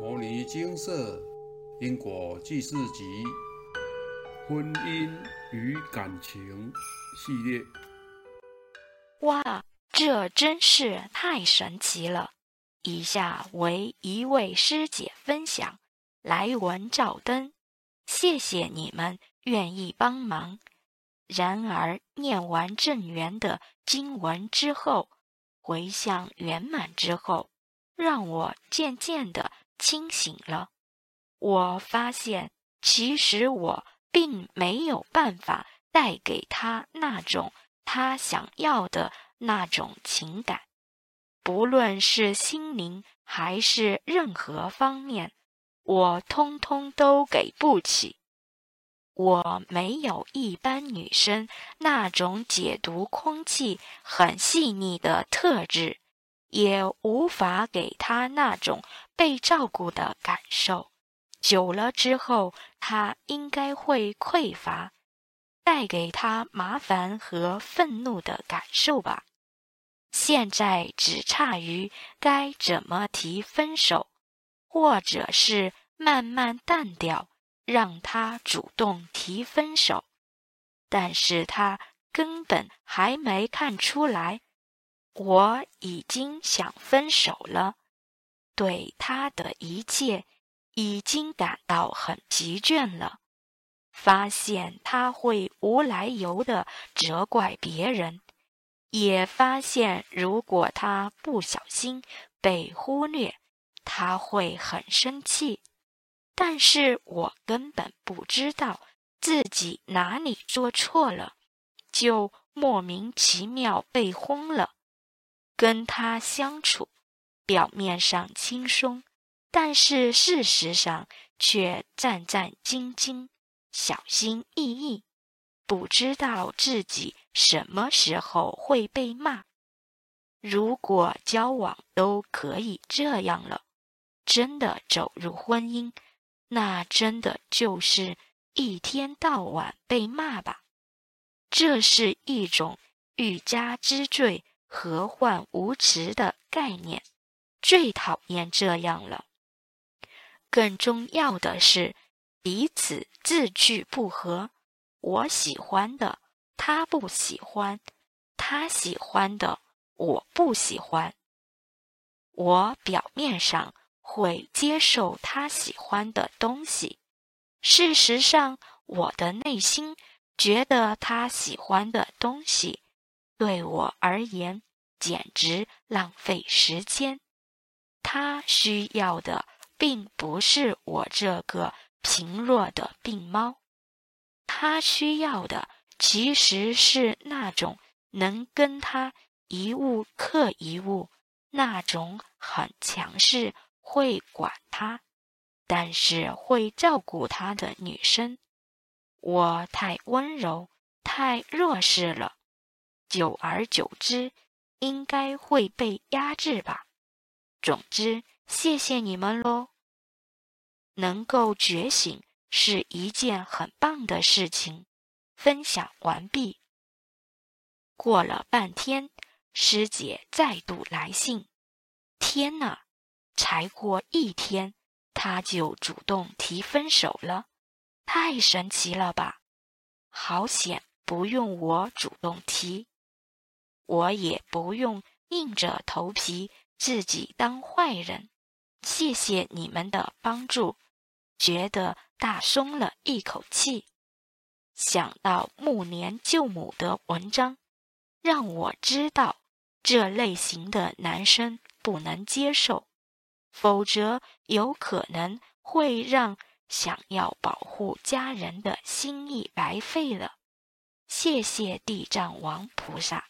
《摩尼金色因果记事集》婚姻与感情系列。哇，这真是太神奇了！以下为一位师姐分享，来文照灯，谢谢你们愿意帮忙。然而念完正缘的经文之后，回向圆满之后，让我渐渐的清醒了。我发现，其实我并没有办法带给他那种他想要的那种情感，不论是心灵还是任何方面，我通通都给不起。我没有一般女生那种解读空气很细腻的特质，也无法给他那种被照顾的感受。久了之后，他应该会匮乏，带给他麻烦和愤怒的感受吧。现在只差于该怎么提分手，或者是慢慢淡掉。让他主动提分手，但是他根本还没看出来，我已经想分手了，对他的一切已经感到很疲倦了。发现他会无来由的责怪别人，也发现如果他不小心被忽略，他会很生气。但是我根本不知道自己哪里做错了，就莫名其妙被轰了。跟他相处，表面上轻松，但是事实上却战战兢兢、小心翼翼，不知道自己什么时候会被骂。如果交往都可以这样了，真的走入婚姻。那真的就是一天到晚被骂吧？这是一种欲加之罪，何患无辞的概念。最讨厌这样了。更重要的是，彼此志趣不合。我喜欢的他不喜欢，他喜欢的我不喜欢。我表面上。会接受他喜欢的东西。事实上，我的内心觉得他喜欢的东西对我而言简直浪费时间。他需要的并不是我这个贫弱的病猫，他需要的其实是那种能跟他一物克一物，那种很强势。会管他，但是会照顾他的女生。我太温柔，太弱势了，久而久之，应该会被压制吧。总之，谢谢你们喽。能够觉醒是一件很棒的事情。分享完毕。过了半天，师姐再度来信。天哪！才过一天，他就主动提分手了，太神奇了吧！好险，不用我主动提，我也不用硬着头皮自己当坏人。谢谢你们的帮助，觉得大松了一口气。想到暮年救母的文章，让我知道这类型的男生不能接受。否则，有可能会让想要保护家人的心意白费了。谢谢地藏王菩萨，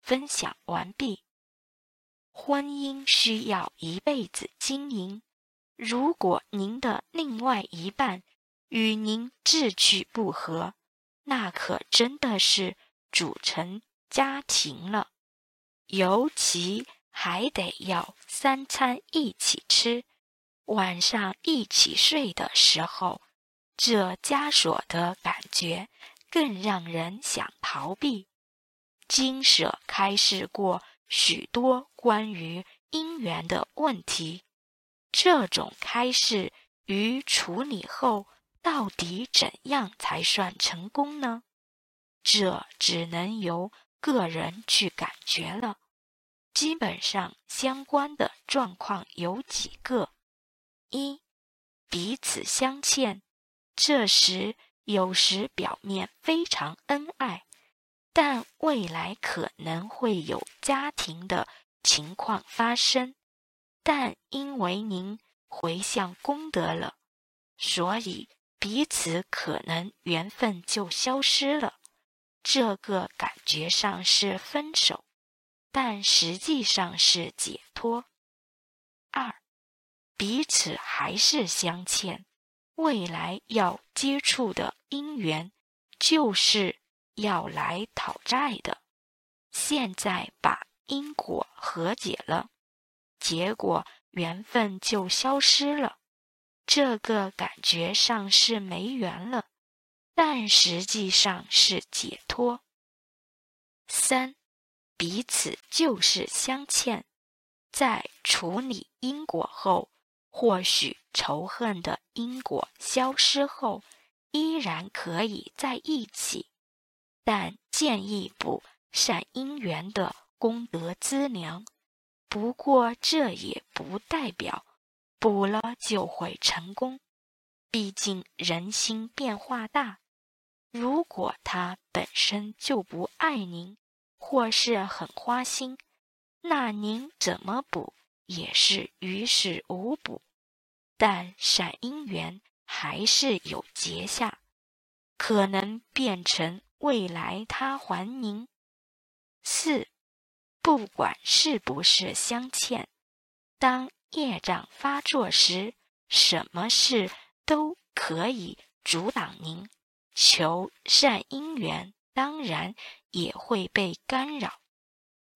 分享完毕。婚姻需要一辈子经营。如果您的另外一半与您志趣不合，那可真的是组成家庭了，尤其。还得要三餐一起吃，晚上一起睡的时候，这枷锁的感觉更让人想逃避。金舍开示过许多关于姻缘的问题，这种开示与处理后，到底怎样才算成功呢？这只能由个人去感觉了。基本上相关的状况有几个：一、彼此相欠，这时有时表面非常恩爱，但未来可能会有家庭的情况发生。但因为您回向功德了，所以彼此可能缘分就消失了。这个感觉上是分手，但实际上是解脱。二，彼此还是相欠，未来要接触的姻缘就是要来讨债的。现在把因果和解了。结果缘分就消失了，这个感觉上是没缘了，但实际上是解脱。三，彼此就是相欠，在处理因果后，或许仇恨的因果消失后，依然可以在一起，但建议补善因缘的功德资粮。不过，这也不代表补了就会成功。毕竟人心变化大，如果他本身就不爱您，或是很花心，那您怎么补也是于事无补。但善因缘还是有结下，可能变成未来他还您。四。不管是不是相欠，当业障发作时，什么事都可以阻挡您求善因缘，当然也会被干扰。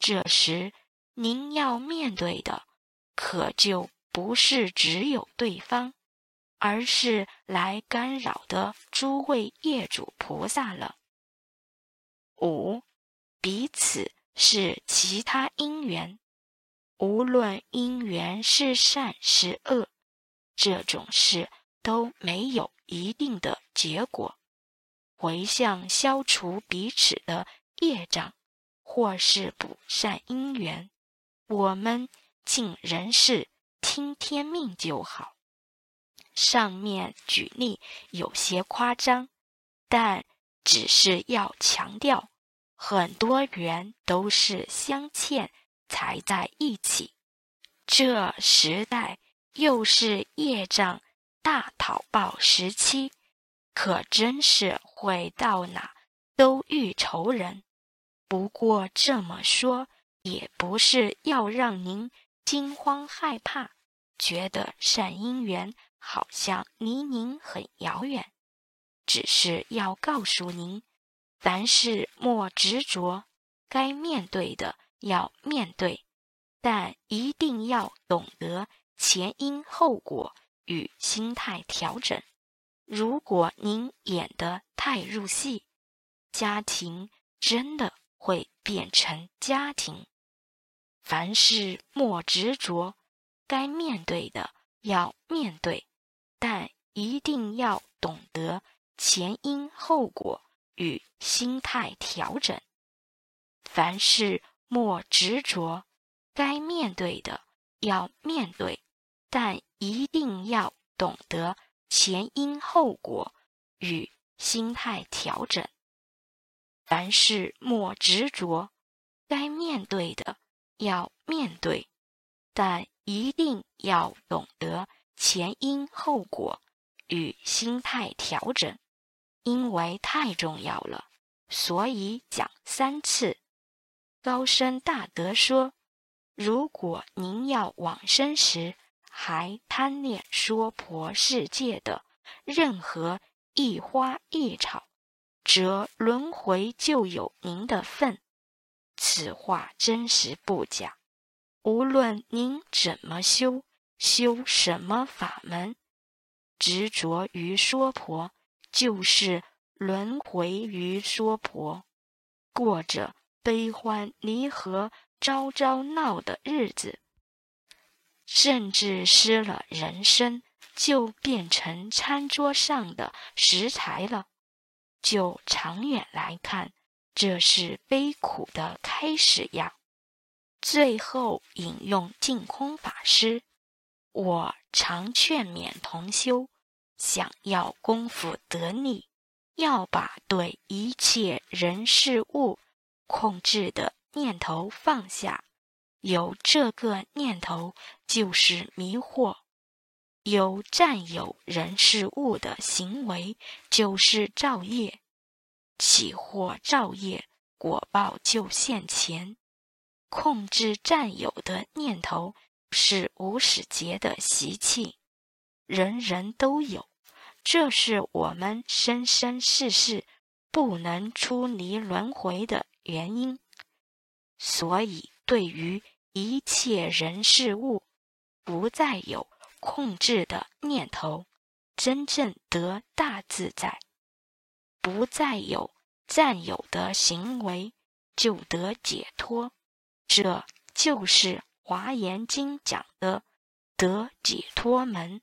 这时，您要面对的可就不是只有对方，而是来干扰的诸位业主菩萨了。五，彼此。是其他因缘，无论因缘是善是恶，这种事都没有一定的结果。回向消除彼此的业障，或是补善因缘，我们尽人事听天命就好。上面举例有些夸张，但只是要强调。很多缘都是相欠才在一起，这时代又是业障大讨报时期，可真是会到哪都遇仇人。不过这么说，也不是要让您惊慌害怕，觉得善因缘好像离您很遥远，只是要告诉您。凡事莫执着，该面对的要面对，但一定要懂得前因后果与心态调整。如果您演得太入戏，家庭真的会变成家庭。凡事莫执着，该面对的要面对，但一定要懂得前因后果。与心态调整，凡事莫执着，该面对的要面对，但一定要懂得前因后果与心态调整。凡事莫执着，该面对的要面对，但一定要懂得前因后果与心态调整。因为太重要了，所以讲三次。高僧大德说：“如果您要往生时还贪恋娑婆世界的任何一花一草，则轮回就有您的份。”此话真实不假。无论您怎么修，修什么法门，执着于娑婆。就是轮回于娑婆，过着悲欢离合、朝朝闹的日子。甚至失了人生，就变成餐桌上的食材了。就长远来看，这是悲苦的开始呀。最后引用净空法师：“我常劝勉同修，想要功夫得力，要把对一切人事物控制的念头放下。”有这个念头就是迷惑，有占有人事物的行为就是造业，起惑造业，果报就现前。控制占有的念头是无始劫的习气，人人都有，这是我们生生世世不能出离轮回的原因。所以。对于一切人事物，不再有控制的念头，真正得大自在；不再有占有的行为，就得解脱。这就是《华严经》讲的得解脱门。